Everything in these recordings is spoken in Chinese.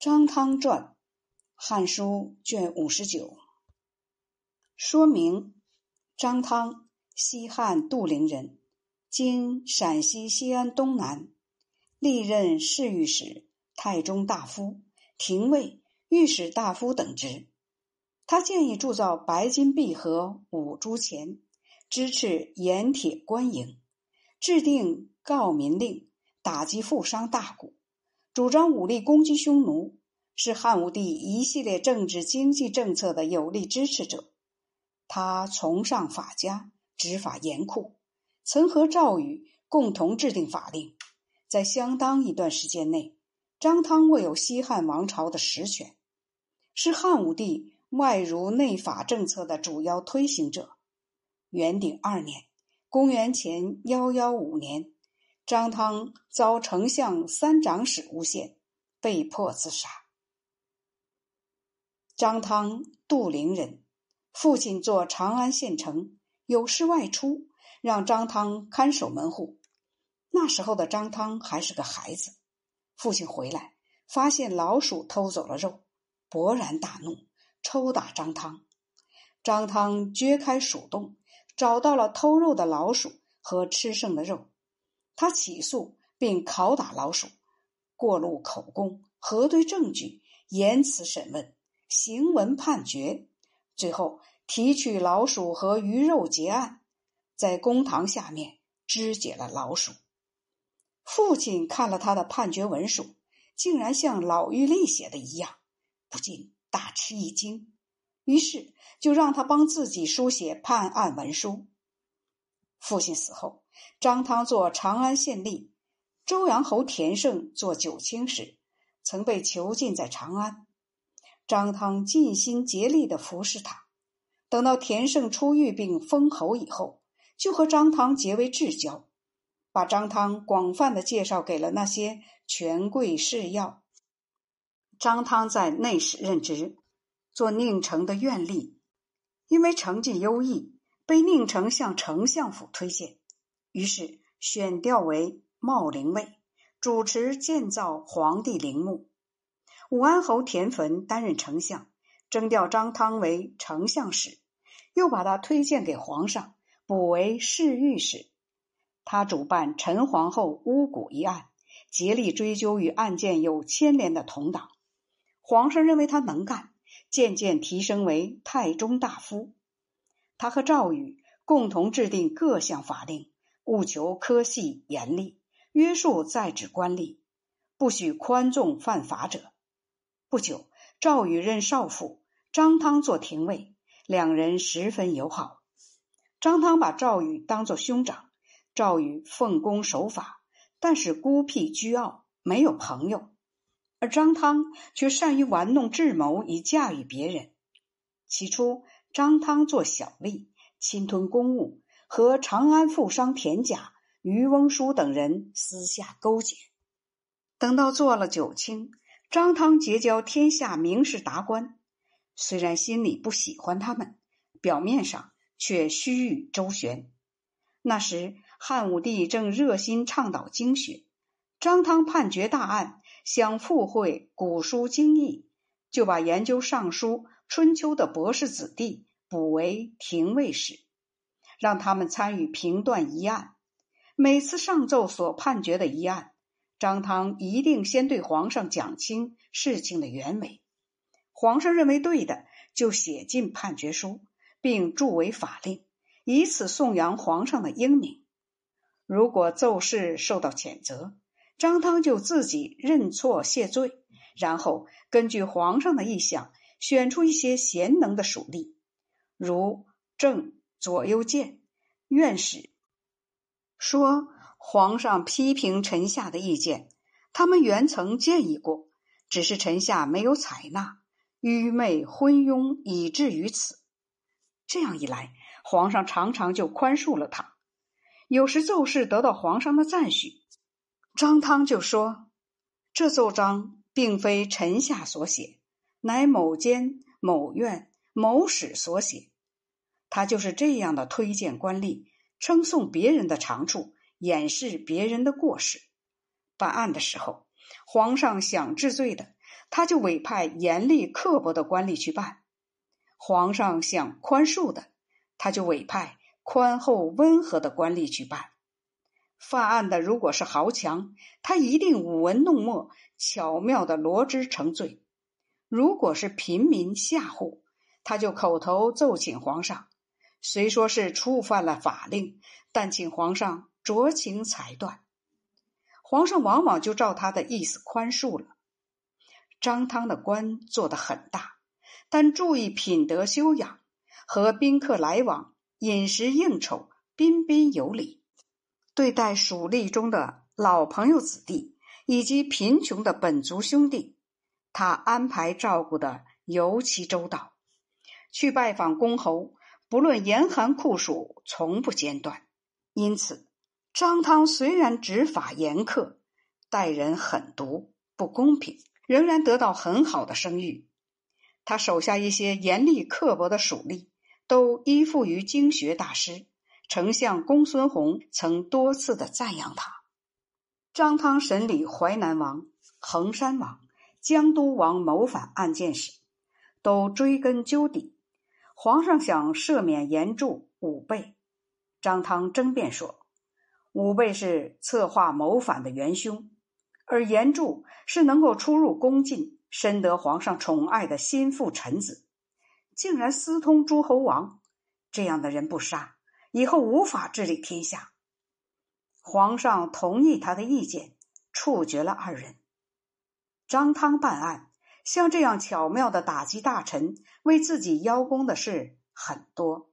张汤传，《汉书》卷五十九。说明：张汤，西汉杜陵人，今陕西西安东南，历任侍御史、太中大夫、廷尉、御史大夫等职。他建议铸造白金璧和五铢钱，支持盐铁官营，制定告民令，打击富商大贾。主张武力攻击匈奴，是汉武帝一系列政治经济政策的有力支持者。他崇尚法家，执法严酷，曾和赵禹共同制定法令。在相当一段时间内，张汤握有西汉王朝的实权，是汉武帝外儒内法政策的主要推行者。元鼎二年（公元前幺幺五年）。张汤遭丞相三长史诬陷，被迫自杀。张汤，杜陵人，父亲做长安县丞，有事外出，让张汤看守门户。那时候的张汤还是个孩子，父亲回来发现老鼠偷走了肉，勃然大怒，抽打张汤。张汤掘开鼠洞，找到了偷肉的老鼠和吃剩的肉。他起诉并拷打老鼠，过录口供，核对证据，言辞审问，行文判决，最后提取老鼠和鱼肉结案，在公堂下面肢解了老鼠。父亲看了他的判决文书，竟然像老狱吏写的一样，不禁大吃一惊，于是就让他帮自己书写判案文书。父亲死后。张汤做长安县吏，周阳侯田胜做九卿时，曾被囚禁在长安。张汤尽心竭力的服侍他，等到田胜出狱并封侯以后，就和张汤结为至交，把张汤广泛的介绍给了那些权贵士要。张汤在内史任职，做宁城的院吏，因为成绩优异，被宁城向丞相府推荐。于是选调为茂陵尉，主持建造皇帝陵墓。武安侯田汾担任丞相，征调张汤为丞相使，又把他推荐给皇上，补为侍御史。他主办陈皇后巫蛊一案，竭力追究与案件有牵连的同党。皇上认为他能干，渐渐提升为太中大夫。他和赵禹共同制定各项法令。务求科系严厉，约束在职官吏，不许宽纵犯法者。不久，赵禹任少府，张汤做廷尉，两人十分友好。张汤把赵禹当作兄长，赵禹奉公守法，但是孤僻倨傲，没有朋友。而张汤却善于玩弄智谋以驾驭别人。起初，张汤做小吏，侵吞公务。和长安富商田甲、渔翁叔等人私下勾结，等到做了九卿，张汤结交天下名士达官，虽然心里不喜欢他们，表面上却虚与周旋。那时汉武帝正热心倡导经学，张汤判决大案，想附会古书经义，就把研究尚书、春秋的博士子弟补为廷尉使。让他们参与评断一案，每次上奏所判决的一案，张汤一定先对皇上讲清事情的原委。皇上认为对的，就写进判决书，并著为法令，以此颂扬皇上的英明。如果奏事受到谴责，张汤就自己认错谢罪，然后根据皇上的意向，选出一些贤能的属吏，如郑。左右谏，院使说：“皇上批评臣下的意见，他们原曾建议过，只是臣下没有采纳，愚昧昏庸，以至于此。这样一来，皇上常常就宽恕了他。有时奏事得到皇上的赞许，张汤就说：‘这奏章并非臣下所写，乃某监、某院、某史所写。’”他就是这样的推荐官吏，称颂别人的长处，掩饰别人的过失。办案的时候，皇上想治罪的，他就委派严厉刻薄的官吏去办；皇上想宽恕的，他就委派宽厚温和的官吏去办。犯案的如果是豪强，他一定舞文弄墨，巧妙的罗织成罪；如果是平民下户，他就口头奏请皇上，虽说是触犯了法令，但请皇上酌情裁断。皇上往往就照他的意思宽恕了。张汤的官做得很大，但注意品德修养，和宾客来往、饮食应酬，彬彬有礼。对待属吏中的老朋友子弟以及贫穷的本族兄弟，他安排照顾的尤其周到。去拜访公侯，不论严寒酷暑，从不间断。因此。张汤虽然执法严苛，待人狠毒不公平，仍然得到很好的声誉。他手下一些严厉刻薄的属吏，都依附于经学大师。丞相公孙弘曾多次的赞扬他。张汤审理淮南王、衡山王、江都王谋反案件时，都追根究底。皇上想赦免严柱、武备，张汤争辩说。武备是策划谋反的元凶，而严柱是能够出入宫禁、深得皇上宠爱的心腹臣子，竟然私通诸侯王，这样的人不杀，以后无法治理天下。皇上同意他的意见，处决了二人。张汤办案，像这样巧妙的打击大臣、为自己邀功的事很多，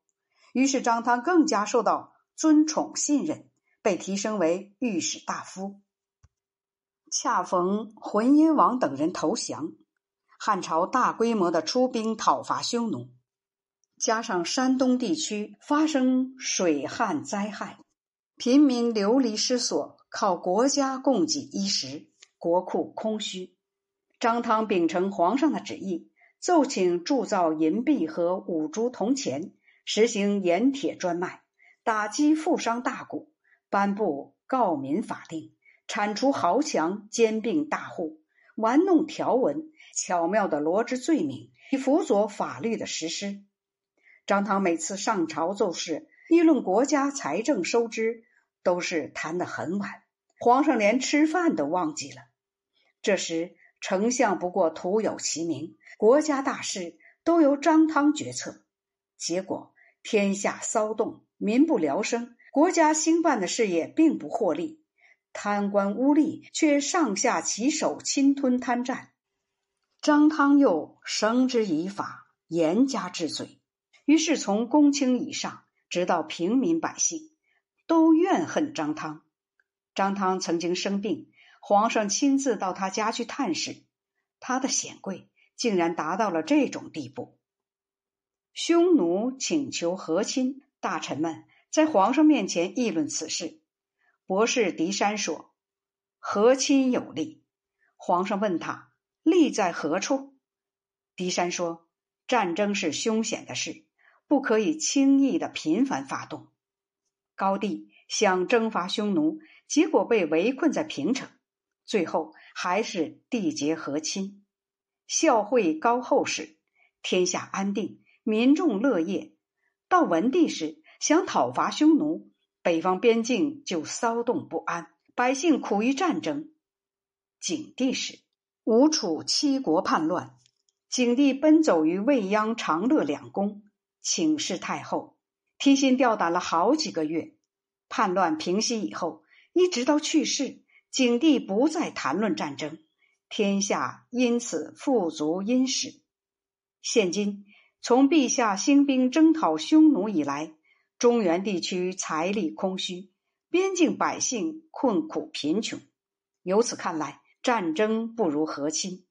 于是张汤更加受到尊崇信任。被提升为御史大夫。恰逢浑阴王等人投降，汉朝大规模的出兵讨伐匈奴，加上山东地区发生水旱灾害，平民流离失所，靠国家供给衣食，国库空虚。张汤秉承皇上的旨意，奏请铸造银币和五铢铜钱，实行盐铁专卖，打击富商大贾。颁布告民法令，铲除豪强，兼并大户，玩弄条文，巧妙的罗织罪名，以辅佐法律的实施。张汤每次上朝奏事，议论国家财政收支，都是谈得很晚，皇上连吃饭都忘记了。这时，丞相不过徒有其名，国家大事都由张汤决策，结果天下骚动，民不聊生。国家兴办的事业并不获利，贪官污吏却上下其手侵吞贪占。张汤又绳之以法，严加治罪。于是从公卿以上，直到平民百姓，都怨恨张汤。张汤曾经生病，皇上亲自到他家去探视，他的显贵竟然达到了这种地步。匈奴请求和亲，大臣们。在皇上面前议论此事，博士狄山说：“和亲有利。”皇上问他：“利在何处？”狄山说：“战争是凶险的事，不可以轻易的频繁发动。”高帝想征伐匈奴，结果被围困在平城，最后还是缔结和亲。孝惠高后时，天下安定，民众乐业。到文帝时，想讨伐匈奴，北方边境就骚动不安，百姓苦于战争。景帝时，吴楚七国叛乱，景帝奔走于未央、长乐两宫，请示太后，提心吊胆了好几个月。叛乱平息以后，一直到去世，景帝不再谈论战争，天下因此富足殷实。现今从陛下兴兵征讨匈奴以来，中原地区财力空虚，边境百姓困苦贫穷。由此看来，战争不如和亲。